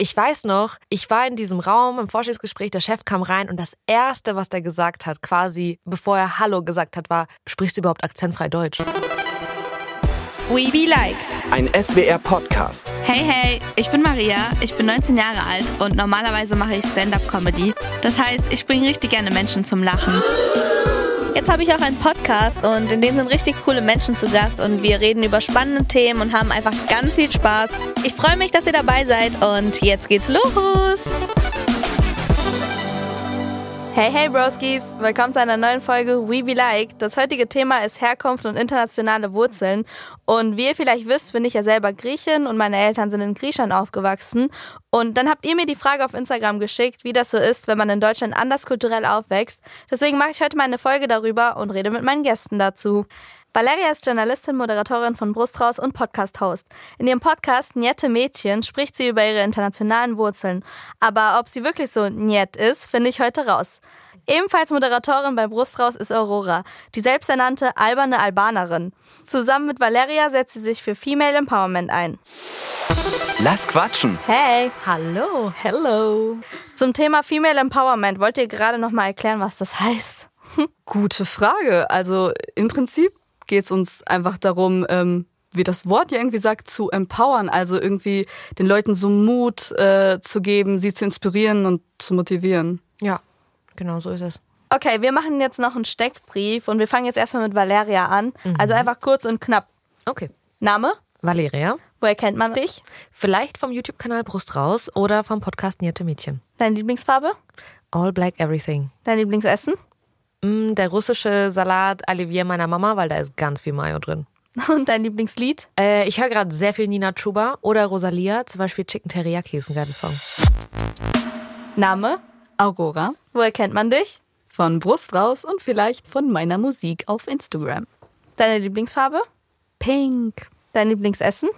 ich weiß noch, ich war in diesem Raum im Forschungsgespräch, der Chef kam rein und das Erste, was der gesagt hat, quasi bevor er Hallo gesagt hat, war, sprichst du überhaupt akzentfrei Deutsch? We Be Like. Ein SWR-Podcast. Hey, hey, ich bin Maria, ich bin 19 Jahre alt und normalerweise mache ich Stand-up-Comedy. Das heißt, ich bringe richtig gerne Menschen zum Lachen. Jetzt habe ich auch einen Podcast und in dem sind richtig coole Menschen zu Gast und wir reden über spannende Themen und haben einfach ganz viel Spaß. Ich freue mich, dass ihr dabei seid und jetzt geht's los. Hey, hey Broskis, willkommen zu einer neuen Folge We Be Like. Das heutige Thema ist Herkunft und internationale Wurzeln. Und wie ihr vielleicht wisst, bin ich ja selber Griechin und meine Eltern sind in Griechenland aufgewachsen. Und dann habt ihr mir die Frage auf Instagram geschickt, wie das so ist, wenn man in Deutschland anders kulturell aufwächst. Deswegen mache ich heute mal eine Folge darüber und rede mit meinen Gästen dazu. Valeria ist Journalistin, Moderatorin von Brustraus und Podcast-Host. In ihrem Podcast Niette Mädchen spricht sie über ihre internationalen Wurzeln. Aber ob sie wirklich so Niet ist, finde ich heute raus. Ebenfalls Moderatorin bei Brustraus ist Aurora, die selbsternannte alberne Albanerin. Zusammen mit Valeria setzt sie sich für Female Empowerment ein. Lass quatschen. Hey, Hallo, hello. zum Thema Female Empowerment wollt ihr gerade noch mal erklären, was das heißt? Gute Frage. Also im Prinzip geht es uns einfach darum, ähm, wie das Wort ja irgendwie sagt, zu empowern. Also irgendwie den Leuten so Mut äh, zu geben, sie zu inspirieren und zu motivieren. Ja, genau so ist es. Okay, wir machen jetzt noch einen Steckbrief und wir fangen jetzt erstmal mit Valeria an. Also einfach kurz und knapp. Okay. Name? Valeria, Woher kennt man dich? vielleicht vom YouTube-Kanal Brust raus oder vom Podcast Nierte Mädchen. Deine Lieblingsfarbe? All Black Everything. Dein Lieblingsessen? Mm, der russische Salat Olivier meiner Mama, weil da ist ganz viel Mayo drin. Und dein Lieblingslied? Äh, ich höre gerade sehr viel Nina Chuba oder Rosalia, zum Beispiel Chicken Teriyaki ist ein geiles Song. Name? Aurora Woher kennt man dich? von Brust raus und vielleicht von meiner Musik auf Instagram. Deine Lieblingsfarbe? Pink. Dein Lieblingsessen?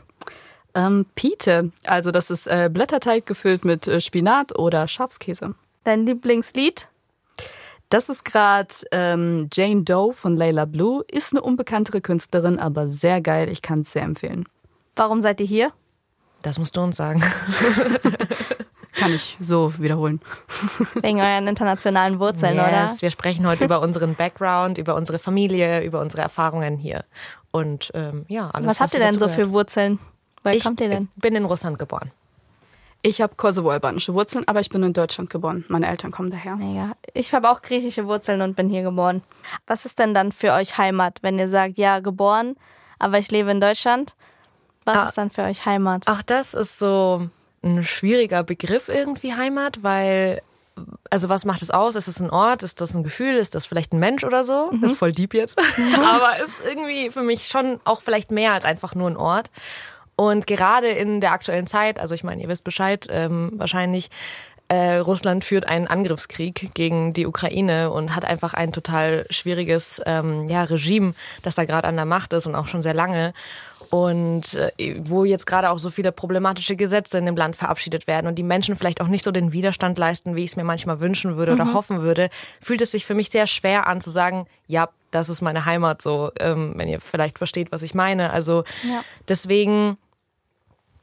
Ähm, Pite, also das ist äh, Blätterteig gefüllt mit äh, Spinat oder Schafskäse. Dein Lieblingslied? Das ist gerade ähm, Jane Doe von Layla Blue. Ist eine unbekanntere Künstlerin, aber sehr geil. Ich kann es sehr empfehlen. Warum seid ihr hier? Das musst du uns sagen. Kann ich so wiederholen. Wegen euren internationalen Wurzeln, oder? Yes, wir sprechen heute über unseren Background, über unsere Familie, über unsere Erfahrungen hier. Und ähm, ja, alles. Was habt ihr denn so für Wurzeln? Woher Ich kommt ihr denn? bin in Russland geboren. Ich habe kosovo-albanische Wurzeln, aber ich bin in Deutschland geboren. Meine Eltern kommen daher. Mega. Ich habe auch griechische Wurzeln und bin hier geboren. Was ist denn dann für euch Heimat, wenn ihr sagt, ja, geboren, aber ich lebe in Deutschland? Was Ah. ist dann für euch Heimat? Auch das ist so ein schwieriger Begriff irgendwie Heimat, weil also was macht es aus? Ist es ein Ort? Ist das ein Gefühl? Ist das vielleicht ein Mensch oder so? Das ist voll deep jetzt. Aber ist irgendwie für mich schon auch vielleicht mehr als einfach nur ein Ort. Und gerade in der aktuellen Zeit, also ich meine, ihr wisst Bescheid, ähm, wahrscheinlich, äh, Russland führt einen Angriffskrieg gegen die Ukraine und hat einfach ein total schwieriges ähm, ja, Regime, das da gerade an der Macht ist und auch schon sehr lange. Und äh, wo jetzt gerade auch so viele problematische Gesetze in dem Land verabschiedet werden und die Menschen vielleicht auch nicht so den Widerstand leisten, wie ich es mir manchmal wünschen würde oder hoffen würde, fühlt es sich für mich sehr schwer an zu sagen, ja, das ist meine Heimat, so, ähm, wenn ihr vielleicht versteht, was ich meine. Also Ja. deswegen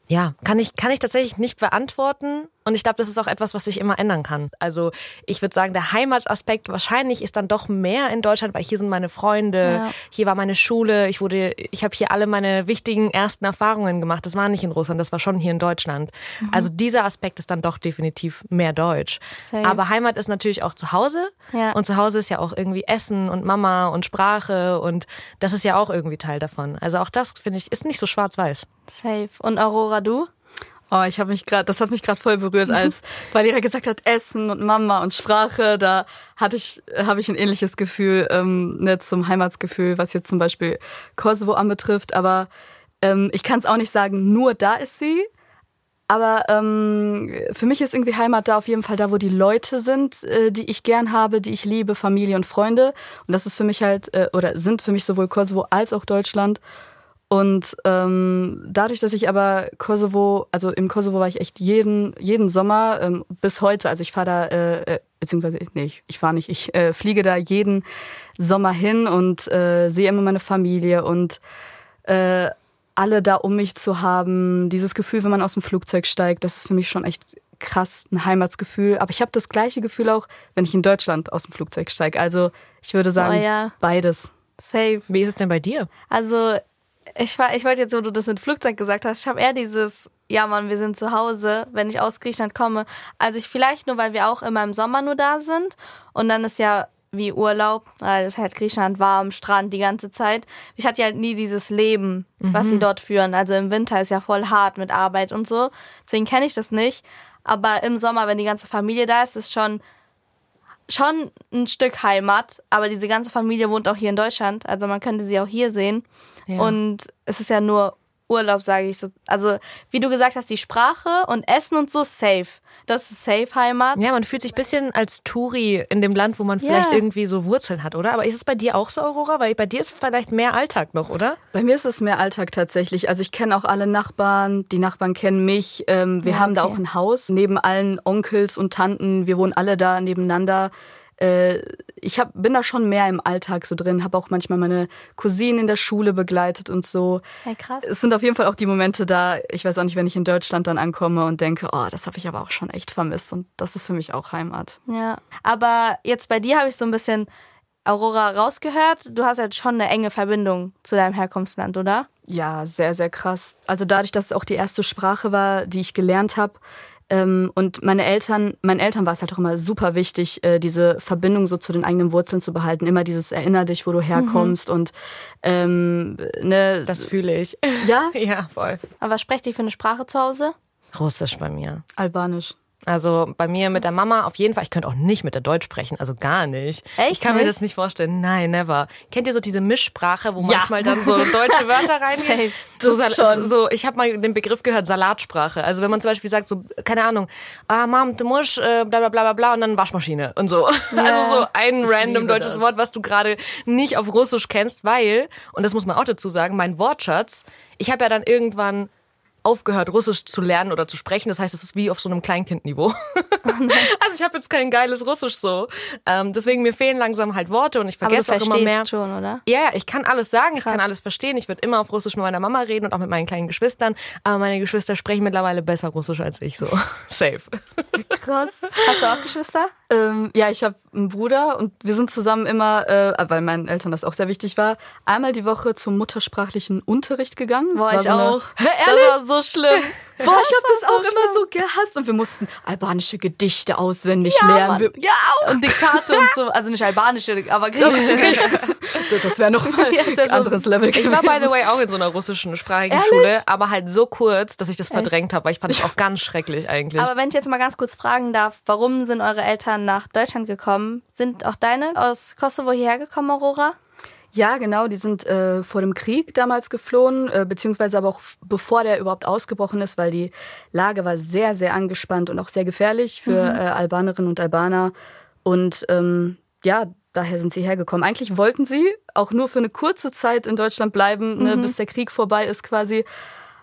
ja, kann ich, kann ich tatsächlich nicht beantworten. Und ich glaube, das ist auch etwas, was sich immer ändern kann. Also ich würde sagen, der Heimataspekt wahrscheinlich ist dann doch mehr in Deutschland, weil hier sind meine Freunde, Ja. hier war meine Schule, ich wurde, ich habe hier alle meine wichtigen ersten Erfahrungen gemacht. Das war nicht in Russland, das war schon hier in Deutschland. Also dieser Aspekt ist dann doch definitiv mehr deutsch. Safe. Aber Heimat ist natürlich auch zu Hause. Ja. Und zu Hause ist ja auch irgendwie Essen und Mama und Sprache und das ist ja auch irgendwie Teil davon. Also auch das, finde ich, ist nicht so schwarz-weiß. Safe. Und Aurora, du? Oh, ich habe mich gerade, das hat mich gerade voll berührt, als Valeria gesagt hat, Essen und Mama und Sprache. Da hatte ich, habe ich ein ähnliches Gefühl, ähm, ne, zum Heimatsgefühl, was jetzt zum Beispiel Kosovo anbetrifft. Aber ähm, ich kann es auch nicht sagen, nur da ist sie. Aber ähm, für mich ist irgendwie Heimat da auf jeden Fall da, wo die Leute sind, äh, die ich gern habe, die ich liebe, Familie und Freunde. Und das ist für mich halt, äh, oder sind für mich sowohl Kosovo als auch Deutschland. Und ähm, dadurch, dass ich aber Kosovo, also im Kosovo war ich echt jeden, jeden Sommer ähm, bis heute, also ich fahre da, äh, äh, beziehungsweise, nee, ich, ich fahre nicht, ich äh, fliege da jeden Sommer hin und äh, sehe immer meine Familie und äh, alle da um mich zu haben, dieses Gefühl, wenn man aus dem Flugzeug steigt, das ist für mich schon echt krass ein Heimatsgefühl. Aber ich habe das gleiche Gefühl auch, wenn ich in Deutschland aus dem Flugzeug steige. Also ich würde sagen, Oh ja. beides. Safe. Wie ist es denn bei dir? Also, ich war, ich wollte jetzt, wo du das mit Flugzeug gesagt hast, ich habe eher dieses, ja Mann, wir sind zu Hause, wenn ich aus Griechenland komme. Also ich vielleicht nur, weil wir auch immer im Sommer nur da sind und dann ist ja wie Urlaub, weil es halt Griechenland warm, Strand die ganze Zeit. Ich hatte ja halt nie dieses Leben, was sie dort führen. Also im Winter ist ja voll hart mit Arbeit und so. Deswegen kenne ich das nicht. Aber im Sommer, wenn die ganze Familie da ist, ist schon schon ein Stück Heimat, aber diese ganze Familie wohnt auch hier in Deutschland, also man könnte sie auch hier sehen. Ja. Und es ist ja nur Urlaub, sage ich so. Also, wie du gesagt hast, die Sprache und Essen und so safe. Das ist safe Heimat. Ja, man fühlt sich ein bisschen als Touri in dem Land, wo man Ja. vielleicht irgendwie so Wurzeln hat, oder? Aber ist es bei dir auch so, Aurora? Weil bei dir ist vielleicht mehr Alltag noch, oder? Bei mir ist es mehr Alltag tatsächlich. Also ich kenne auch alle Nachbarn, die Nachbarn kennen mich. Ähm, wir Ja, haben da okay. auch ein Haus neben allen Onkels und Tanten. Wir wohnen alle da nebeneinander. Äh, ich hab, bin da schon mehr im Alltag so drin, habe auch manchmal meine Cousinen in der Schule begleitet und so. Ja, krass. Es sind auf jeden Fall auch die Momente da, ich weiß auch nicht, wenn ich in Deutschland dann ankomme und denke, oh, das habe ich aber auch schon echt vermisst und das ist für mich auch Heimat. Ja. Aber jetzt bei dir habe ich so ein bisschen Aurora rausgehört. Du hast halt schon eine enge Verbindung zu deinem Herkunftsland, oder? Ja, sehr, sehr krass. Also dadurch, dass es auch die erste Sprache war, die ich gelernt habe. Ähm, und meine Eltern, meinen Eltern war es halt auch immer super wichtig, äh, diese Verbindung so zu den eigenen Wurzeln zu behalten. Immer dieses Erinner dich, wo du herkommst und ähm, ne, Das fühle ich. ja, ja, voll. Aber was sprecht ihr für eine Sprache zu Hause? Russisch bei mir. Albanisch. Also bei mir mit der Mama auf jeden Fall. Ich könnte auch nicht mit der Deutsch sprechen, also gar nicht. Echt Ich kann mir das nicht vorstellen. Nein, never. Kennt ihr so diese Mischsprache, wo Ja. manchmal dann so deutsche Wörter reingehen? So, schon. so, ich habe mal den Begriff gehört, Salatsprache. Also wenn man zum Beispiel sagt, so, keine Ahnung, ah, Mom, du musst, äh, bla bla bla bla bla und dann Waschmaschine und so. Also so ein random deutsches das. Wort, was du gerade nicht auf Russisch kennst, weil, und das muss man auch dazu sagen, mein Wortschatz, ich habe ja dann irgendwann aufgehört, Russisch zu lernen oder zu sprechen. Das heißt, es ist wie auf so einem Kleinkindniveau. also ich habe jetzt kein geiles Russisch so. Ähm, deswegen mir fehlen langsam halt Worte und ich Aber du vergesse auch immer mehr. schon, oder? Ja, ja, ich kann alles sagen, ich Krass. kann alles verstehen. Ich würde immer auf Russisch mit meiner Mama reden und auch mit meinen kleinen Geschwistern. Aber meine Geschwister sprechen mittlerweile besser Russisch als ich, so safe. Krass. Hast du auch Geschwister? Ähm, ja, ich habe einen Bruder und wir sind zusammen immer, äh, weil meinen Eltern das auch sehr wichtig war, einmal die Woche zum muttersprachlichen Unterricht gegangen. Das Boah, war ich so eine- auch. Hä, ehrlich? Das war so schlimm. Boah, ich habe das war so auch immer so gehasst und wir mussten albanische Gedichte auswendig lernen. Mann. Wir, ja, auch. Und Diktate und so. Also nicht albanische, aber griechische. Das wäre noch mal Ja, wär ein anderes Level Ich war, by gewesen. the way, auch in so einer russischen sprachigen Ehrlich? Schule, aber halt so kurz, dass ich das verdrängt habe, weil ich fand ich auch ganz schrecklich eigentlich. Aber wenn ich jetzt mal ganz kurz fragen darf, warum sind eure Eltern nach Deutschland gekommen? Sind auch deine aus Kosovo hierher gekommen, Aurora? Ja, genau, die sind äh, vor dem Krieg damals geflohen, äh, beziehungsweise aber auch bevor der überhaupt ausgebrochen ist, weil die Lage war sehr, sehr angespannt und auch sehr gefährlich für äh, Albanerinnen und Albaner. Und ähm, ja, daher sind sie hergekommen. Eigentlich wollten sie auch nur für eine kurze Zeit in Deutschland bleiben, ne, bis der Krieg vorbei ist quasi.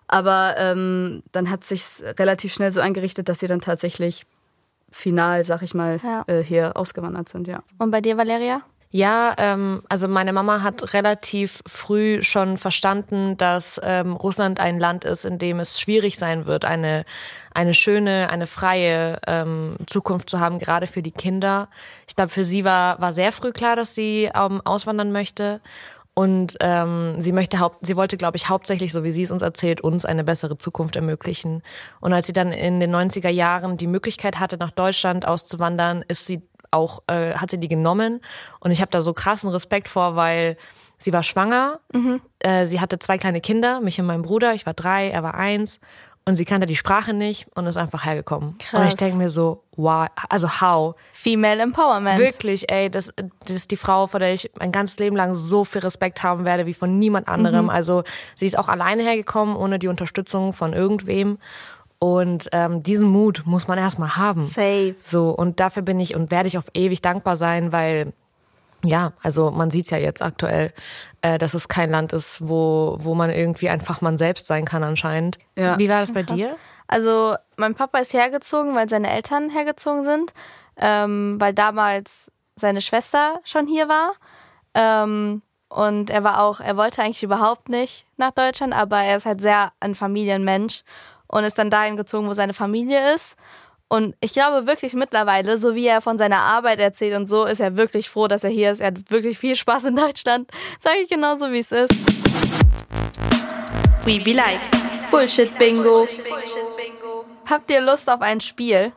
Aber ähm, dann hat sich relativ schnell so eingerichtet, dass sie dann tatsächlich final, sag ich mal, Ja. äh, hier ausgewandert sind, ja. Und bei dir, Valeria? Ja, ähm, also meine Mama hat relativ früh schon verstanden, dass ähm, Russland ein Land ist, in dem es schwierig sein wird, eine eine schöne, eine freie ähm, Zukunft zu haben, gerade für die Kinder. Ich glaube, für sie war war sehr früh klar, dass sie ähm, auswandern möchte. Und ähm, sie möchte haupt, sie wollte, glaube ich, hauptsächlich, so wie sie es uns erzählt, uns eine bessere Zukunft ermöglichen. Und als sie dann in den 90er Jahren die Möglichkeit hatte, nach Deutschland auszuwandern, ist sie auch, äh, hat sie die genommen. Und ich habe da so krassen Respekt vor, weil sie war schwanger, äh, sie hatte zwei kleine Kinder, mich und meinen Bruder, ich war drei, er war eins. Und sie kannte die Sprache nicht und ist einfach hergekommen. Krass. Und ich denke mir so, wow, also how? Female Empowerment. Wirklich, ey, das, das ist die Frau, vor der ich mein ganzes Leben lang so viel Respekt haben werde wie von niemand anderem. Also sie ist auch alleine hergekommen, ohne die Unterstützung von irgendwem. Und ähm, diesen Mut muss man erstmal haben. Safe. So, und dafür bin ich und werde ich auf ewig dankbar sein, weil ja, also man sieht's ja jetzt aktuell, äh, dass es kein Land ist, wo, wo man irgendwie einfach man selbst sein kann anscheinend. Ja. Wie war das bei dir? Also mein Papa ist hergezogen, weil seine Eltern hergezogen sind, ähm, weil damals seine Schwester schon hier war. Ähm, und er war auch, er wollte eigentlich überhaupt nicht nach Deutschland, aber er ist halt sehr ein Familienmensch und ist dann dahin gezogen, wo seine Familie ist. Und ich glaube wirklich mittlerweile, so wie er von seiner Arbeit erzählt und so, ist er wirklich froh, dass er hier ist. Er hat wirklich viel Spaß in Deutschland. Sage ich genauso, wie es ist. We be like. Bullshit Bingo. Habt ihr Lust auf ein Spiel?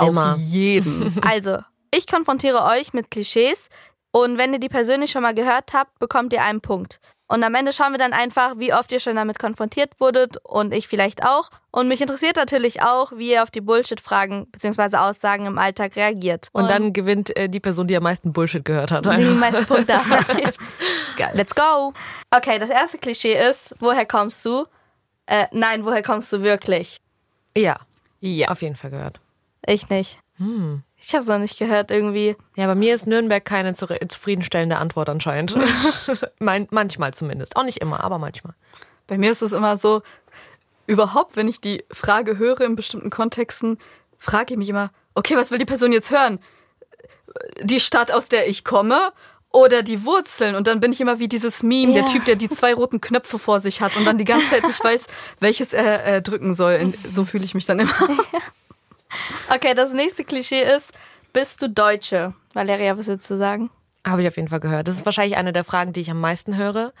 Immer. Auf jeden. Also, ich konfrontiere euch mit Klischees und wenn ihr die persönlich schon mal gehört habt, bekommt ihr einen Punkt. Und am Ende schauen wir dann einfach, wie oft ihr schon damit konfrontiert wurdet und ich vielleicht auch. Und mich interessiert natürlich auch, wie ihr auf die Bullshit-Fragen bzw. Aussagen im Alltag reagiert. Und dann gewinnt äh, die Person, die am meisten Bullshit gehört hat. die meisten Punkte hat. Geil. Let's go. Okay, das erste Klischee ist, woher kommst du? Äh, nein, woher kommst du wirklich? Ja, Ja. auf jeden Fall gehört. Ich nicht. Ich habe es noch nicht gehört irgendwie. Ja, bei mir ist Nürnberg keine zufriedenstellende Antwort anscheinend. manchmal zumindest. Auch nicht immer, aber manchmal. Bei mir ist es immer so, überhaupt, wenn ich die Frage höre in bestimmten Kontexten, frage ich mich immer, okay, was will die Person jetzt hören? Die Stadt, aus der ich komme oder die Wurzeln? Und dann bin ich immer wie dieses Meme, der Ja. Typ, der die zwei roten Knöpfe vor sich hat und dann die ganze Zeit nicht weiß, welches er äh, drücken soll. So fühle ich mich dann immer. Okay, das nächste Klischee ist, bist du Deutsche? Valeria, was würdest du sagen? Habe ich auf jeden Fall gehört. Das ist wahrscheinlich eine der Fragen, die ich am meisten höre.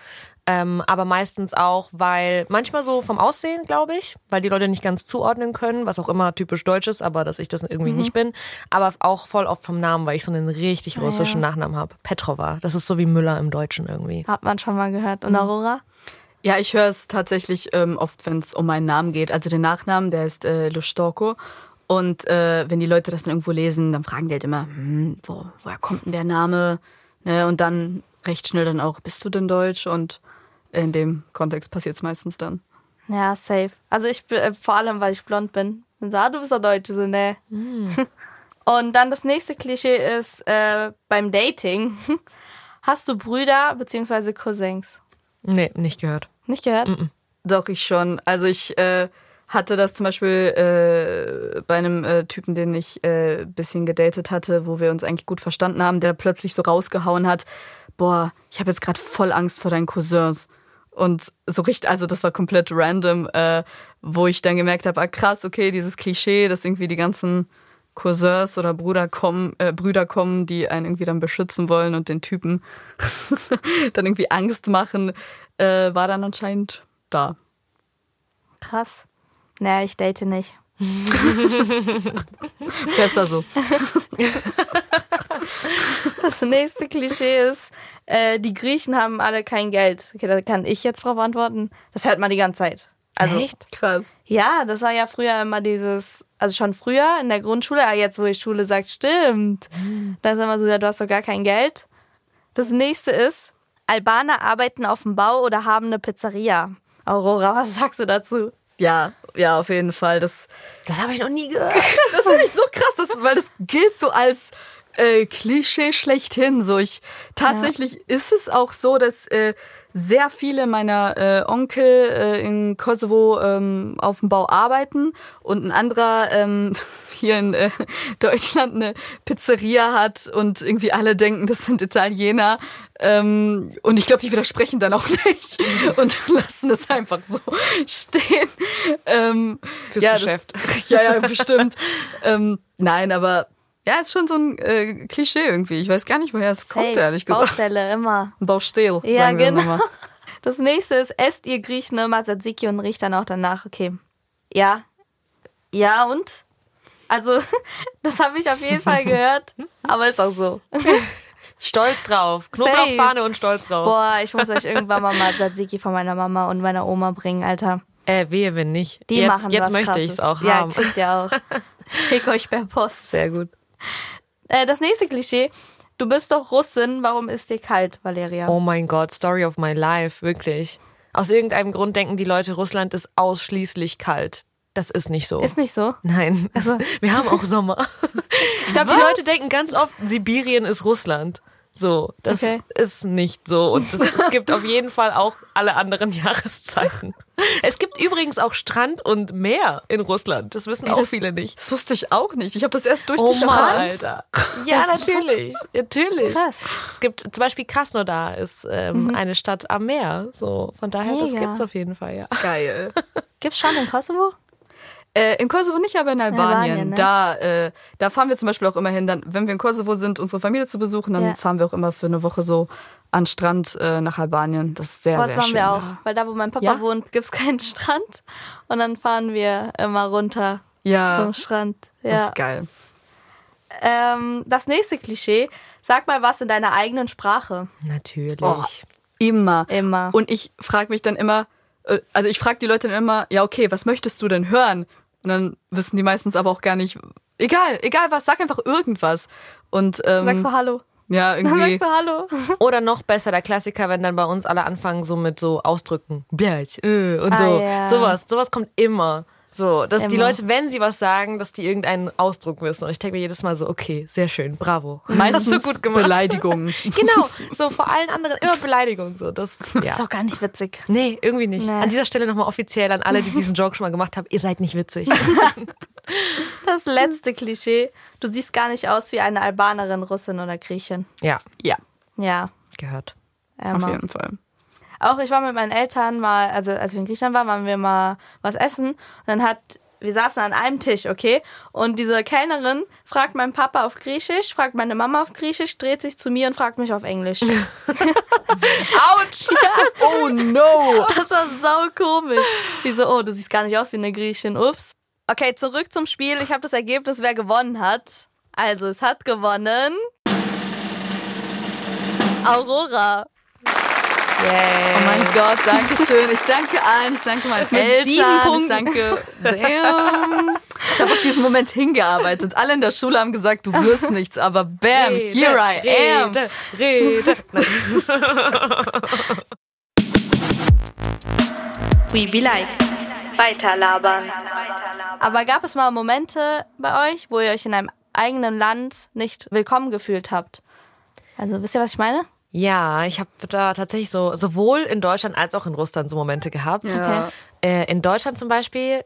Ähm, aber meistens auch, weil manchmal so vom Aussehen, glaube ich, weil die Leute nicht ganz zuordnen können, was auch immer typisch deutsch ist, aber dass ich das irgendwie nicht bin. Aber auch voll oft vom Namen, weil ich so einen richtig russischen Nachnamen habe. Petrova. Das ist so wie Müller im Deutschen irgendwie. Hat man schon mal gehört. Und Aurora? Ja, ich höre es tatsächlich ähm, oft, wenn es um meinen Namen geht. Also den Nachnamen, der ist äh, Lustorko. Und äh, wenn die Leute das dann irgendwo lesen, dann fragen die halt immer, hm, wo, woher kommt denn der Name? Ne? Und dann recht schnell dann auch, bist du denn Deutsch? Und in dem Kontext passiert es meistens dann. Ja, safe. Also ich bin, äh, vor allem, weil ich blond bin. Und so, ah, du bist doch Deutsche, so, ne. Und dann das nächste Klischee ist äh, beim Dating. Hast du Brüder bzw. Cousins? Nee, nicht gehört. Nicht gehört? Doch, ich schon. Also ich äh, hatte das zum Beispiel äh, bei einem äh, Typen, den ich äh, bisschen gedatet hatte, wo wir uns eigentlich gut verstanden haben, der plötzlich so rausgehauen hat, boah, ich habe jetzt gerade voll Angst vor deinen Cousins. Und so richtig, also das war komplett random, äh, wo ich dann gemerkt habe, ah krass, okay, dieses Klischee, dass irgendwie die ganzen Cousins oder Bruder kommen, äh, Brüder kommen, die einen irgendwie dann beschützen wollen und den Typen dann irgendwie Angst machen, äh, war dann anscheinend da. Krass. Naja, ich date nicht. Besser so. Das nächste Klischee ist, äh, die Griechen haben alle kein Geld. Okay, da kann ich jetzt drauf antworten. Das hört man die ganze Zeit. Also, Echt? Krass. Ja, das war ja früher immer dieses, also schon früher in der Grundschule, aber jetzt, wo die Schule sagt, stimmt. Da ist immer so, ja, du hast doch gar kein Geld. Das nächste ist, Albaner arbeiten auf dem Bau oder haben eine Pizzeria. Aurora, was sagst du dazu? Ja, ja, auf jeden Fall. Das, Das habe ich noch nie gehört. das finde ich so krass, das, weil das gilt so als äh, Klischee schlechthin. So ich tatsächlich ist es auch so, dass äh, sehr viele meiner äh, Onkel äh, in Kosovo ähm, auf dem Bau arbeiten und ein anderer ähm, hier in äh, Deutschland eine Pizzeria hat und irgendwie alle denken, das sind Italiener. Ähm, und ich glaube, die widersprechen dann auch nicht und lassen es einfach so stehen. Ähm, Fürs ja, Geschäft. Das, ja, ja, bestimmt. ähm, nein, aber ja, ist schon so ein äh, Klischee irgendwie. Ich weiß gar nicht, woher es kommt, ehrlich gesagt. Baustelle, immer. Baustil, Ja, sagen wir genau. immer. Das nächste ist, esst ihr Griechen immer Tzatziki und riecht dann auch danach, okay. Ja. Ja, und? Also, das habe ich auf jeden Fall gehört, aber ist auch so. Stolz drauf. Knoblauchfahne und stolz drauf. Boah, ich muss euch irgendwann mal mal Tzatziki von meiner Mama und meiner Oma bringen, Alter. Äh, wehe, wenn nicht. Die jetzt machen jetzt was möchte ich es auch ja, haben. kriegt ihr auch. Schick euch per Post. Sehr gut. Äh, das nächste Klischee. Du bist doch Russin, warum ist dir kalt, Valeria? Oh mein Gott, Story of my life, wirklich. Aus irgendeinem Grund denken die Leute, Russland ist ausschließlich kalt. Das ist nicht so. Ist nicht so? Nein, es- wir haben auch Sommer. Ich glaube, die Leute denken ganz oft, Sibirien ist Russland. So, das Okay. ist nicht so. Und es, es gibt auf jeden Fall auch alle anderen Jahreszeiten. Es gibt übrigens auch Strand und Meer in Russland. Das wissen auch das- viele nicht. Das wusste ich auch nicht. Ich habe das erst durch Oh dich Mann, erfahren. Alter. Ja, natürlich. Natürlich. Krass. Es gibt zum Beispiel Krasnodar ist ähm, eine Stadt am Meer. So, von daher, das Mega. gibt's auf jeden Fall, ja. Geil. Gibt's schon in Kosovo? Äh, in Kosovo nicht, aber in Albanien. Albanien, ne? Da, äh, da fahren wir zum Beispiel auch immer hin. Dann, wenn wir in Kosovo sind, unsere Familie zu besuchen, dann Ja. fahren wir auch immer für eine Woche so an Strand äh, nach Albanien. Das ist sehr, das sehr waren schön. wir auch. Weil da, wo mein Papa Ja? wohnt, gibt's keinen Strand. Und dann fahren wir immer runter Ja, zum Strand. das Ja. ist geil. Ähm, das nächste Klischee. Sag mal was in deiner eigenen Sprache. Natürlich. Oh, immer. Immer. Und ich frage mich dann immer, äh, also ich frage die Leute dann immer, ja okay, was möchtest du denn hören? Und dann wissen die meistens aber auch gar nicht, egal, egal was, sag einfach irgendwas. Und ähm, Sagst du Hallo? ja, Dann irgendwie. sagst du Hallo. Oder noch besser, der Klassiker, wenn dann bei uns alle anfangen so mit so Ausdrücken. Blech, äh, und Ah, so. ja. Sowas. Sowas kommt immer. So, dass die Immer. Leute, wenn sie was sagen, dass die irgendeinen Ausdruck wissen. Und ich denke mir jedes Mal so, okay, sehr schön, bravo. Meistens du gut gemacht. Beleidigungen. Genau, so vor allen anderen immer Beleidigung. So, das, Ist ja. auch gar nicht witzig. Nee, irgendwie nicht. Nee. An dieser Stelle nochmal offiziell an alle, die diesen Joke schon mal gemacht haben, ihr seid nicht witzig. Das letzte Klischee. Du siehst gar nicht aus wie eine Albanerin, Russin oder Griechin. ja, Ja, Ja. gehört. auf Emma. jeden Fall. Auch ich war mit meinen Eltern mal, also als wir in Griechenland waren, waren wir mal was essen. Und dann hat, wir saßen an einem Tisch, okay? Und diese Kellnerin fragt meinen Papa auf Griechisch, fragt meine Mama auf Griechisch, dreht sich zu mir und fragt mich auf Englisch. Autsch! Oh no! Das war sau komisch. Die so, oh, du siehst gar nicht aus wie eine Griechin. Ups. Okay, zurück zum Spiel. Ich habe das Ergebnis, wer gewonnen hat. Also, es hat gewonnen. Aurora. Oh mein Gott, danke schön. Ich danke allen. Ich danke meinen Mit Eltern. Ich danke. Damn. Ich habe auf diesen Moment hingearbeitet. Alle in der Schule haben gesagt, du wirst nichts, aber bam, here I am. Rede, Rede. We be like. Weiterlabern. Aber gab es mal Momente bei euch, wo ihr euch in einem eigenen Land nicht willkommen gefühlt habt? Also, wisst ihr, was ich meine? Ja, ich habe da tatsächlich so sowohl in Deutschland als auch in Russland so Momente gehabt. Ja. Äh, in Deutschland zum Beispiel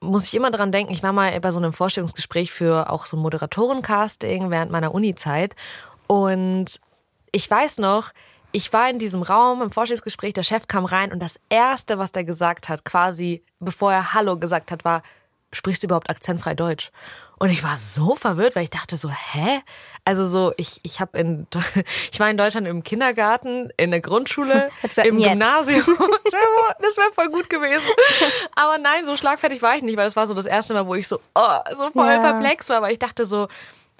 muss ich immer dran denken, ich war mal bei so einem Vorstellungsgespräch für auch so ein Moderatorencasting während meiner Uni-Zeit und ich weiß noch, ich war in diesem Raum im Vorstellungsgespräch, der Chef kam rein und das erste, was der gesagt hat, quasi bevor er Hallo gesagt hat, war, sprichst du überhaupt akzentfrei Deutsch? Und ich war so verwirrt, weil ich dachte so, hä? Also so, ich, ich habe in, ich war in Deutschland im Kindergarten, in der Grundschule, im gesagt, Gymnasium. das wäre voll gut gewesen. Aber nein, so schlagfertig war ich nicht, weil das war so das erste Mal, wo ich so, oh, so voll Ja. perplex war, weil ich dachte so,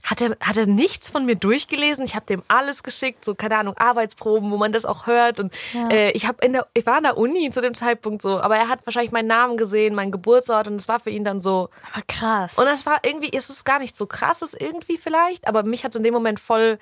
hat er, hat er nichts von mir durchgelesen? Ich habe dem alles geschickt, so keine Ahnung, Arbeitsproben, wo man das auch hört. Und äh, ich habe in der, ich war in der Uni zu dem Zeitpunkt so, aber er hat wahrscheinlich meinen Namen gesehen, meinen Geburtsort und es war für ihn dann so. Aber krass. Und das war irgendwie, ist es gar nicht so krasses irgendwie vielleicht, aber mich hat es in dem Moment voll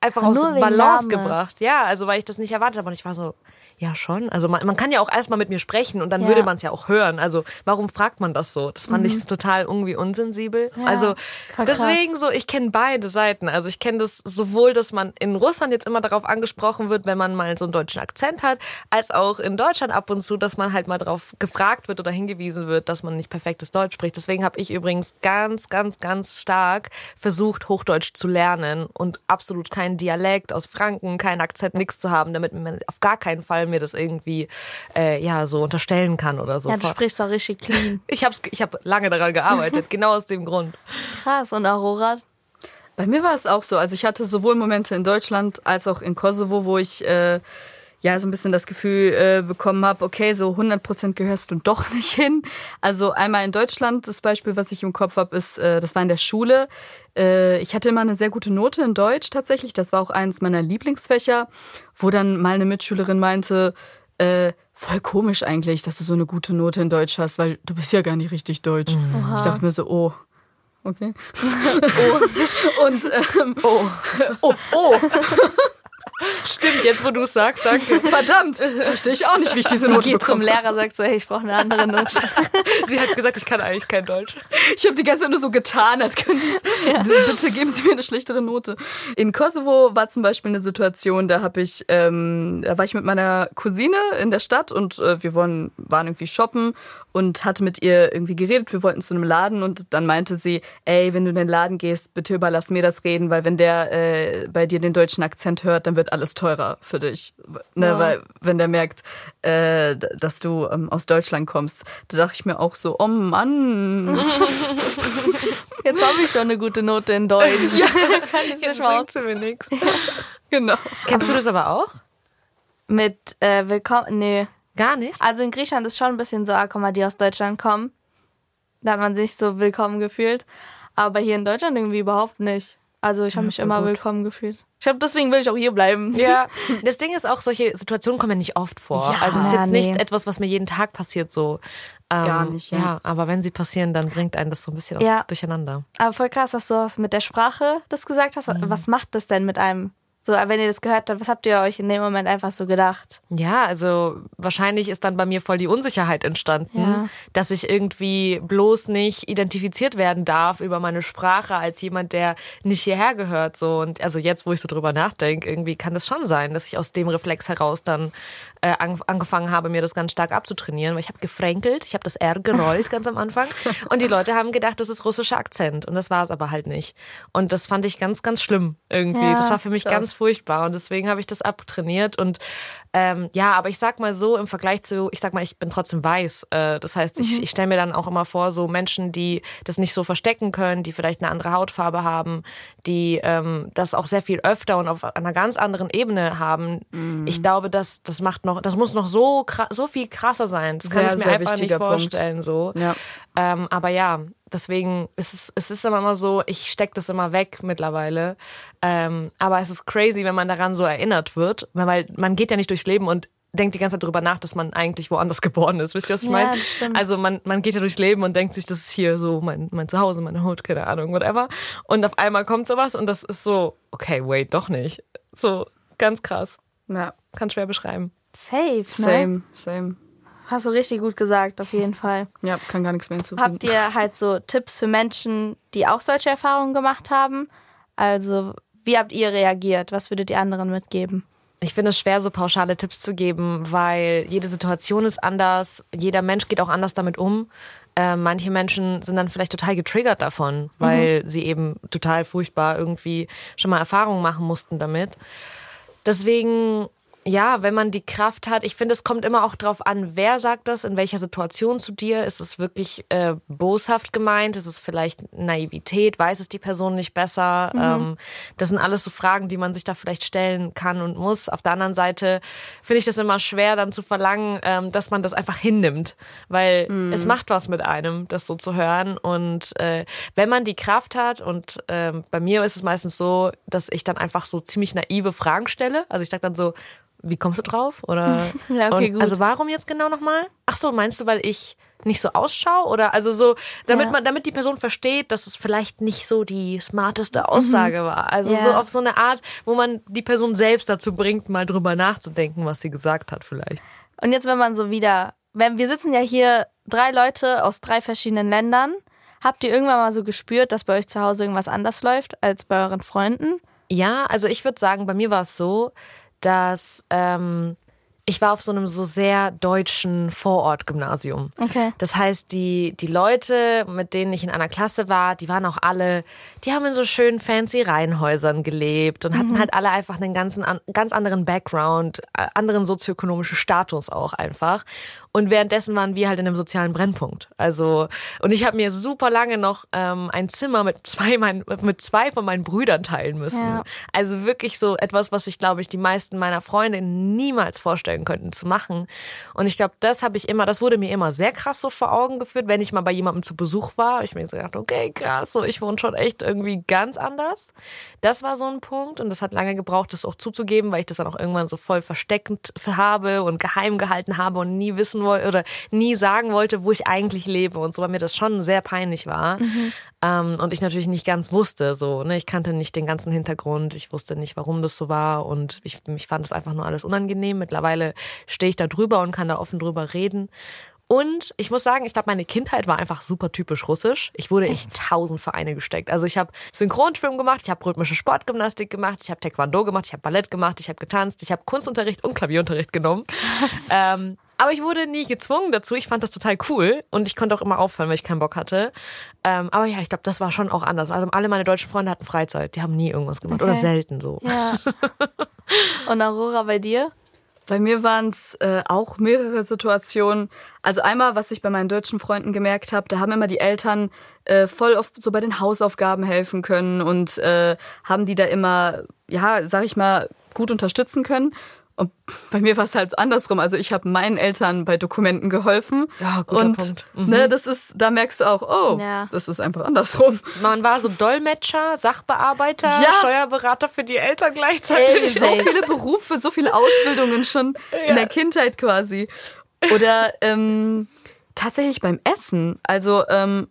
einfach aus Balance Name. gebracht. Ja, also weil ich das nicht erwartet habe und ich war so, ja schon. Also man, man kann ja auch erstmal mit mir sprechen und dann Ja. würde man es ja auch hören. Also warum fragt man das so? Das fand ich total irgendwie unsensibel. also krass. deswegen so, ich kenne beide Seiten. Also ich kenne das sowohl, dass man in Russland jetzt immer darauf angesprochen wird, wenn man mal so einen deutschen Akzent hat, als auch in Deutschland ab und zu, dass man halt mal darauf gefragt wird oder hingewiesen wird, dass man nicht perfektes Deutsch spricht. Deswegen habe ich übrigens ganz, ganz, ganz stark versucht, Hochdeutsch zu lernen und absolut keinen Dialekt aus Franken, keinen Akzent, nichts zu haben, damit man auf gar keinen Fall mir das irgendwie äh, ja so unterstellen kann oder so. ja, du sprichst auch richtig clean. ich habe ich hab lange daran gearbeitet, genau aus dem Grund. Krass. Und Aurora? Bei mir war es auch so. Also ich hatte sowohl Momente in Deutschland als auch in Kosovo, wo ich äh, ja so ein bisschen das Gefühl äh, bekommen habe, okay, so 100% gehörst du doch nicht hin. Also einmal in Deutschland, das Beispiel, was ich im Kopf habe, ist, äh, das war in der Schule. Äh, ich hatte immer eine sehr gute Note in Deutsch tatsächlich. Das war auch eines meiner Lieblingsfächer, wo dann mal eine Mitschülerin meinte, äh, voll komisch eigentlich, dass du so eine gute Note in Deutsch hast, weil du bist ja gar nicht richtig deutsch. Ich dachte mir so, oh, okay. oh. Und ähm, oh, oh, oh. Stimmt, jetzt wo du es sagst, danke. Verdammt, verstehe ich auch nicht, wie ich diese Note Geht zum bekomme. Lehrer, sagt so, hey, ich brauche eine andere Note. Sie hat gesagt, ich kann eigentlich kein Deutsch. Ich habe die ganze Zeit nur so getan, als könnte ich Bitte geben Sie mir eine schlechtere Note. In Kosovo war zum Beispiel eine Situation, da habe ich, ähm, da war ich mit meiner Cousine in der Stadt und äh, wir waren, waren irgendwie shoppen und hatte mit ihr irgendwie geredet. Wir wollten zu einem Laden und dann meinte sie, ey, wenn du in den Laden gehst, bitte überlass mir das Reden, weil wenn der äh, bei dir den deutschen Akzent hört, dann wird alles teurer für dich. Ne, Weil wenn der merkt, äh, dass du ähm, aus Deutschland kommst, da dachte ich mir auch so, oh Mann. Jetzt habe ich schon eine gute Note in Deutsch. Kann ich Jetzt bringt sie mir nichts. genau. Kennst du das aber auch? Mit äh, Willkommen, nee. Gar nicht? Also in Griechenland ist schon ein bisschen so, ah, guck mal, die aus Deutschland kommen. Da hat man sich so willkommen gefühlt. Aber hier in Deutschland irgendwie überhaupt nicht. Also ich habe mich immer willkommen gefühlt. Ich glaube, deswegen will ich auch hier bleiben. Ja, das Ding ist auch, solche Situationen kommen ja nicht oft vor. Ja, also es ist jetzt nicht nee. etwas, was mir jeden Tag passiert so. Ähm, Gar nicht, ja. ja. aber wenn sie passieren, dann bringt einen das so ein bisschen Ja. durcheinander. Aber voll krass, dass du mit der Sprache das gesagt hast. Mhm. Was macht das denn mit einem? So, wenn ihr das gehört habt, was habt ihr euch in dem Moment einfach so gedacht? Ja, also wahrscheinlich ist dann bei mir voll die Unsicherheit entstanden, Ja. dass ich irgendwie bloß nicht identifiziert werden darf über meine Sprache als jemand, der nicht hierher gehört. So und also jetzt, wo ich so drüber nachdenke, irgendwie kann es schon sein, dass ich aus dem Reflex heraus dann äh, ang- angefangen habe, mir das ganz stark abzutrainieren, weil ich habe gefränkelt, ich habe das R gerollt ganz am Anfang und die Leute haben gedacht, das ist russischer Akzent und das war es aber halt nicht. Und das fand ich ganz, ganz schlimm irgendwie. Ja, das war für mich krass. ganz furchtbar und deswegen habe ich das abtrainiert und ähm, ja, aber ich sag mal so im Vergleich zu, ich sag mal, ich bin trotzdem weiß. Äh, das heißt, ich, ich stelle mir dann auch immer vor, so Menschen, die das nicht so verstecken können, die vielleicht eine andere Hautfarbe haben, die ähm, das auch sehr viel öfter und auf einer ganz anderen Ebene haben. Ich glaube, das, das macht noch, das muss noch so so viel krasser sein. Das kann Sehr, ich mir sehr einfach nicht wichtiger Punkt. vorstellen. So. Ja. Ähm, aber ja, deswegen ist es, es ist immer so, ich stecke das immer weg mittlerweile. Ähm, aber es ist crazy, wenn man daran so erinnert wird, weil man geht ja nicht durchs Leben und denkt die ganze Zeit drüber nach, dass man eigentlich woanders geboren ist. Wisst ihr, was ich Ja, meine? stimmt. Also man, man geht ja durchs Leben und denkt sich, das ist hier so mein, mein Zuhause, meine Hut, keine Ahnung, whatever. Und auf einmal kommt sowas und das ist so, okay, wait, doch nicht. So, ganz krass. Ja, Kann schwer beschreiben. Safe, ne? same, same. Hast du richtig gut gesagt, auf jeden Fall. Ja, kann gar nichts mehr hinzufügen. Habt ihr halt so Tipps für Menschen, die auch solche Erfahrungen gemacht haben? Also, wie habt ihr reagiert? Was würdet ihr anderen mitgeben? Ich finde es schwer, so pauschale Tipps zu geben, weil jede Situation ist anders, jeder Mensch geht auch anders damit um. Äh, manche Menschen sind dann vielleicht total getriggert davon, weil sie eben total furchtbar irgendwie schon mal Erfahrungen machen mussten damit. Deswegen, ja, wenn man die Kraft hat, ich finde, es kommt immer auch drauf an, wer sagt das, in welcher Situation zu dir. Ist es wirklich äh, boshaft gemeint? Ist es vielleicht Naivität? Weiß es die Person nicht besser? Ähm, das sind alles so Fragen, die man sich da vielleicht stellen kann und muss. Auf der anderen Seite finde ich das immer schwer, dann zu verlangen, ähm, dass man das einfach hinnimmt, weil es macht was mit einem, das so zu hören. Und äh, wenn man die Kraft hat, und ähm, bei mir ist es meistens so, dass ich dann einfach so ziemlich naive Fragen stelle. Also ich sage dann so, wie kommst du drauf? Oder Ja, okay, und, also warum jetzt genau nochmal? Ach so, meinst du, weil ich nicht so ausschaue? Oder also so, damit Ja. man, damit die Person versteht, dass es vielleicht nicht so die smarteste Aussage war. Also Mhm. Ja. so auf so eine Art, wo man die Person selbst dazu bringt, mal drüber nachzudenken, was sie gesagt hat, vielleicht. Und jetzt, wenn man so wieder, wenn wir sitzen ja hier drei Leute aus drei verschiedenen Ländern, habt ihr irgendwann mal so gespürt, dass bei euch zu Hause irgendwas anders läuft als bei euren Freunden? Ja, also ich würde sagen, bei mir war es so, dass ähm, ich war auf so einem so sehr deutschen Vorort-Gymnasium. Okay. Das heißt, die, die Leute, mit denen ich in einer Klasse war, die waren auch alle, die haben in so schönen fancy Reihenhäusern gelebt und hatten halt alle einfach einen ganzen, an, ganz anderen Background, äh, anderen sozioökonomischen Status auch einfach. Und währenddessen waren wir halt in einem sozialen Brennpunkt. Also, und ich habe mir super lange noch ähm, ein Zimmer mit zwei, mein, mit zwei von meinen Brüdern teilen müssen. Ja. Also wirklich so etwas, was ich, glaube ich, die meisten meiner Freunde niemals vorstellen könnten zu machen. Und ich glaube, das habe ich immer, das wurde mir immer sehr krass so vor Augen geführt, wenn ich mal bei jemandem zu Besuch war. Ich mir gedacht, okay, krass, so ich wohne schon echt irgendwie ganz anders. Das war so ein Punkt und das hat lange gebraucht, das auch zuzugeben, weil ich das dann auch irgendwann so voll versteckend habe und geheim gehalten habe und nie wissen wollte oder nie sagen wollte, wo ich eigentlich lebe und so, weil mir das schon sehr peinlich war. Mhm. Ähm, und ich natürlich nicht ganz wusste, so, ne, ich kannte nicht den ganzen Hintergrund, ich wusste nicht, warum das so war und ich, ich fand es einfach nur alles unangenehm. Mittlerweile stehe ich da drüber und kann da offen drüber reden. Und ich muss sagen, ich glaube, meine Kindheit war einfach super typisch russisch. Ich wurde in tausend Vereine gesteckt. Also ich habe Synchronschwimmen gemacht, ich habe rhythmische Sportgymnastik gemacht, ich habe Taekwondo gemacht, ich habe Ballett gemacht, ich habe getanzt, ich habe Kunstunterricht und Klavierunterricht genommen. Ähm, aber ich wurde nie gezwungen dazu. Ich fand das total cool und ich konnte auch immer aufhören, weil ich keinen Bock hatte. Ähm, aber ja, ich glaube, das war schon auch anders. Also alle meine deutschen Freunde hatten Freizeit. Die haben nie irgendwas gemacht okay. oder selten so. Ja. und Aurora bei dir? Bei mir waren es äh, auch mehrere Situationen. Also einmal, was ich bei meinen deutschen Freunden gemerkt habe, da haben immer die Eltern äh, voll oft so bei den Hausaufgaben helfen können und äh, haben die da immer, ja, sag ich mal, gut unterstützen können. Und bei mir war es halt andersrum. Also ich habe meinen Eltern bei Dokumenten geholfen. Ja, guter und, Punkt. Mhm. Ne, das ist, da merkst du auch, oh, ja. das ist einfach andersrum. Man war so Dolmetscher, Sachbearbeiter, ja. Steuerberater für die Eltern gleichzeitig. Ey, so viele Berufe, so viele Ausbildungen schon ja. in der Kindheit quasi. Oder ähm, tatsächlich beim Essen. Also ähm,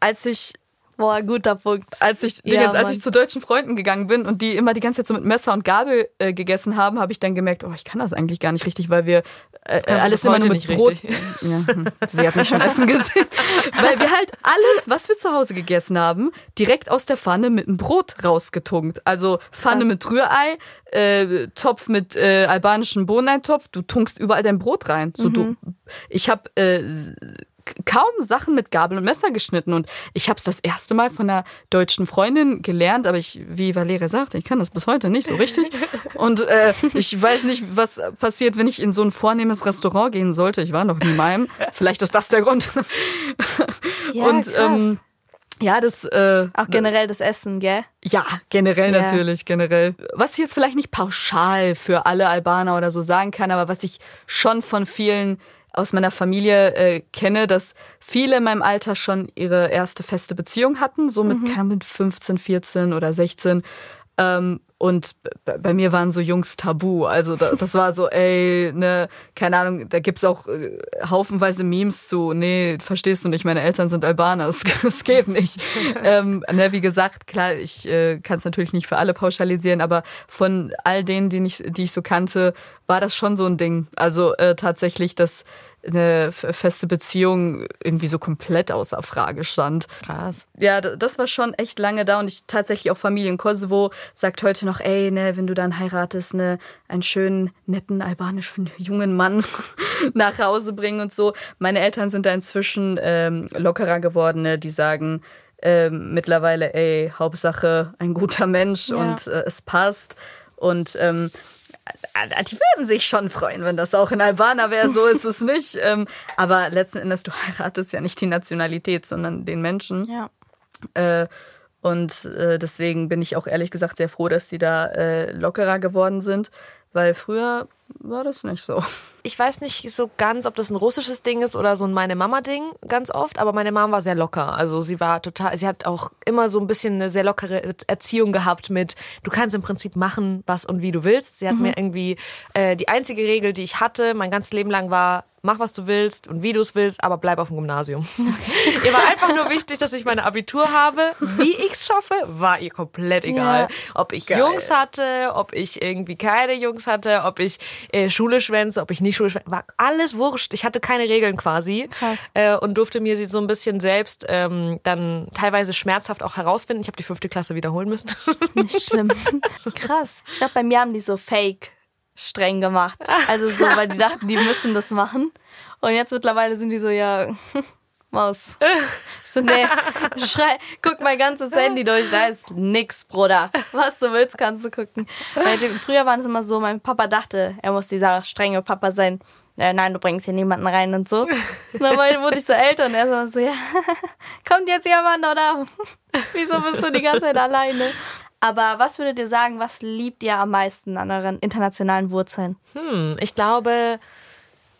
als ich Boah, guter Punkt. Als ich, ja, jetzt, als ich zu deutschen Freunden gegangen bin und die immer die ganze Zeit so mit Messer und Gabel äh, gegessen haben, habe ich dann gemerkt, oh, ich kann das eigentlich gar nicht richtig, weil wir äh, alles immer nur mit Brot. Ja, hm, sie hat mich schon essen gesehen. weil wir halt alles, was wir zu Hause gegessen haben, direkt aus der Pfanne mit dem Brot rausgetunkt. Also Pfanne Krass. mit Rührei, äh, Topf mit äh, albanischen Bohneneintopf, du tunkst überall dein Brot rein. So mhm. du, ich habe äh, kaum Sachen mit Gabel und Messer geschnitten und ich habe es das erste Mal von einer deutschen Freundin gelernt, aber ich, wie Valeria sagte, ich kann das bis heute nicht so richtig und äh, ich weiß nicht, was passiert, wenn ich in so ein vornehmes Restaurant gehen sollte. Ich war noch nie in meinem. Vielleicht ist das der Grund. Ja, und krass. ähm, ja, das. Äh, Auch generell das Essen, gell? Ja, generell ja. natürlich, generell. Was ich jetzt vielleicht nicht pauschal für alle Albaner oder so sagen kann, aber was ich schon von vielen aus meiner Familie äh, kenne, dass viele in meinem Alter schon ihre erste feste Beziehung hatten, so mit, mhm. mit 15, 14 oder 16. Ähm, und bei mir waren so Jungs tabu. Also das war so, ey, ne, keine Ahnung, da gibt's auch äh, haufenweise Memes zu, nee, verstehst du nicht, meine Eltern sind Albaner, es geht nicht. ähm, ne, wie gesagt, klar, ich äh, kann es natürlich nicht für alle pauschalisieren, aber von all denen, die ich, die ich so kannte, war das schon so ein Ding. Also äh, tatsächlich, dass eine feste Beziehung irgendwie so komplett außer Frage stand. Krass. Ja, das war schon echt lange da und ich tatsächlich auch Familie in Kosovo sagt heute noch, ey, ne, wenn du dann heiratest, ne, einen schönen, netten albanischen jungen Mann nach Hause bringen und so. Meine Eltern sind da inzwischen ähm, lockerer geworden, ne, die sagen, ähm, mittlerweile, ey, Hauptsache ein guter Mensch ja. und äh, es passt. Und ähm, äh, die würden sich schon freuen, wenn das auch in Albaner wäre, so ist es nicht. Ähm, aber letzten Endes, du heiratest ja nicht die Nationalität, sondern den Menschen. Ja. Äh, und äh, deswegen bin ich auch ehrlich gesagt sehr froh, dass die da äh, lockerer geworden sind, weil früher war das nicht so. Ich weiß nicht so ganz, ob das ein russisches Ding ist oder so ein meine Mama Ding ganz oft, aber meine Mama war sehr locker. Also sie war total, sie hat auch immer so ein bisschen eine sehr lockere Erziehung gehabt mit, du kannst im Prinzip machen, was und wie du willst. Sie hat mhm. mir irgendwie äh, die einzige Regel, die ich hatte, mein ganzes Leben lang war, mach was du willst und wie du es willst, aber bleib auf dem Gymnasium. ihr war einfach nur wichtig, dass ich meine Abitur habe. Wie ich es schaffe, war ihr komplett egal. Ja. Ob ich Geil. Jungs hatte, ob ich irgendwie keine Jungs hatte, ob ich äh, Schule schwänze, ob ich nicht Schule schwänze, war alles wurscht. Ich hatte keine Regeln quasi Krass. Äh, und durfte mir sie so ein bisschen selbst ähm, dann teilweise schmerzhaft auch herausfinden. Ich habe die fünfte Klasse wiederholen müssen. Nicht schlimm. Krass. Ich glaube, bei mir haben die so Fake streng gemacht. Also so, weil die dachten, die müssen das machen. Und jetzt mittlerweile sind die so, ja, Maus. So, nee, schrei, guck mein ganzes Handy durch, da ist nix, Bruder. Was du willst, kannst du gucken. Weil früher war es immer so, mein Papa dachte, er muss dieser strenge Papa sein. Äh, nein, du bringst hier niemanden rein und so. Und dann wurde ich so älter und er so ja, kommt jetzt jemand oder wieso bist du die ganze Zeit alleine? Aber was würdet ihr sagen, was liebt ihr am meisten an euren internationalen Wurzeln? Hm, ich glaube,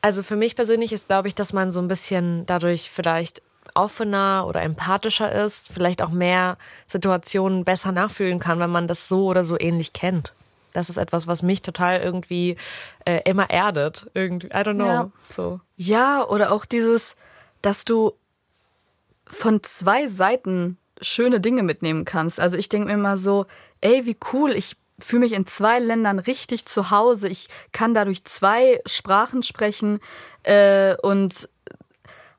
also für mich persönlich ist, glaube ich, dass man so ein bisschen dadurch vielleicht offener oder empathischer ist, vielleicht auch mehr Situationen besser nachfühlen kann, wenn man das so oder so ähnlich kennt. das ist etwas, was mich total irgendwie äh, immer erdet. Irgendwie, I don't know. Ja. So. Ja, oder auch dieses, dass du von zwei Seiten schöne Dinge mitnehmen kannst. Also ich denke mir immer so, ey, wie cool, ich fühle mich in zwei Ländern richtig zu Hause. Ich kann dadurch zwei Sprachen sprechen äh, und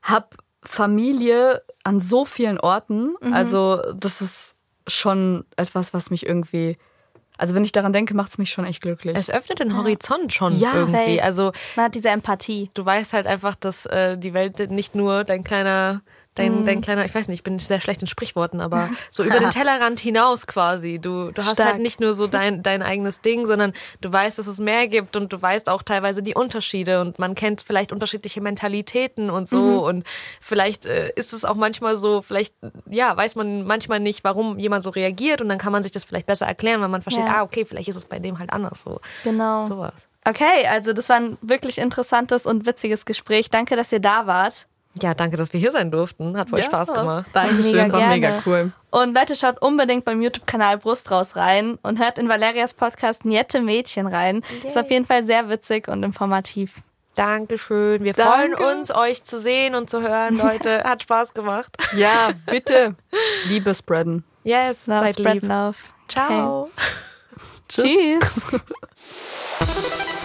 habe Familie an so vielen Orten. Also das ist schon etwas, was mich irgendwie, also wenn ich daran denke, macht es mich schon echt glücklich. Es öffnet den Horizont schon Ja, irgendwie. safe. Also Man hat diese Empathie. du weißt halt einfach, dass äh, die Welt nicht nur dein kleiner, dein, dein kleiner, ich weiß nicht, ich bin sehr schlecht in Sprichworten, aber so über den Tellerrand hinaus quasi. Du, du hast Stark. halt nicht nur so dein, dein eigenes Ding, sondern du weißt, dass es mehr gibt und du weißt auch teilweise die Unterschiede und man kennt vielleicht unterschiedliche Mentalitäten und so und vielleicht äh, ist es auch manchmal so, vielleicht, ja, weiß man manchmal nicht, warum jemand so reagiert und dann kann man sich das vielleicht besser erklären, weil man versteht, Ja. ah, okay, vielleicht ist es bei dem halt anders so. Genau. Sowas. Okay, also das war ein wirklich interessantes und witziges Gespräch. Danke, dass ihr da wart. Ja, danke, dass wir hier sein durften. Hat voll Ja, Spaß gemacht. Dankeschön, Mega war gerne. mega cool. Und Leute, schaut unbedingt beim YouTube-Kanal Brust raus rein und hört in Valerias Podcast Niette Mädchen rein. Ist auf jeden Fall sehr witzig und informativ. Dankeschön. Wir Danke. freuen uns, euch zu sehen und zu hören, Leute. Hat Spaß gemacht. Ja, bitte Liebe spreaden. Yes, Love, seid spread lieb. love. Ciao. Tschüss.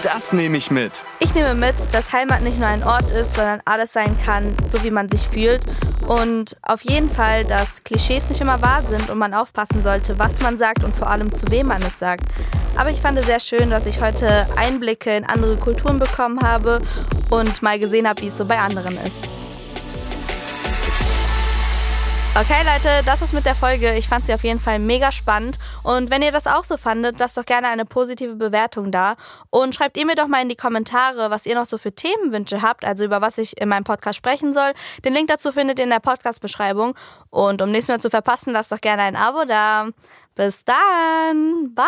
Das nehme ich mit. Ich nehme mit, dass Heimat nicht nur ein Ort ist, sondern alles sein kann, so wie man sich fühlt. Und auf jeden Fall, dass Klischees nicht immer wahr sind und man aufpassen sollte, was man sagt und vor allem zu wem man es sagt. Aber ich fand es sehr schön, dass ich heute Einblicke in andere Kulturen bekommen habe und mal gesehen habe, wie es so bei anderen ist. Okay, Leute, das ist mit der Folge. Ich fand sie auf jeden Fall mega spannend. Und wenn ihr das auch so fandet, lasst doch gerne eine positive Bewertung da. Und schreibt ihr mir doch mal in die Kommentare, was ihr noch so für Themenwünsche habt, also über was ich in meinem Podcast sprechen soll. Den Link dazu findet ihr in der Podcast-Beschreibung. Und um nichts mehr zu verpassen, lasst doch gerne ein Abo da. Bis dann. Bye.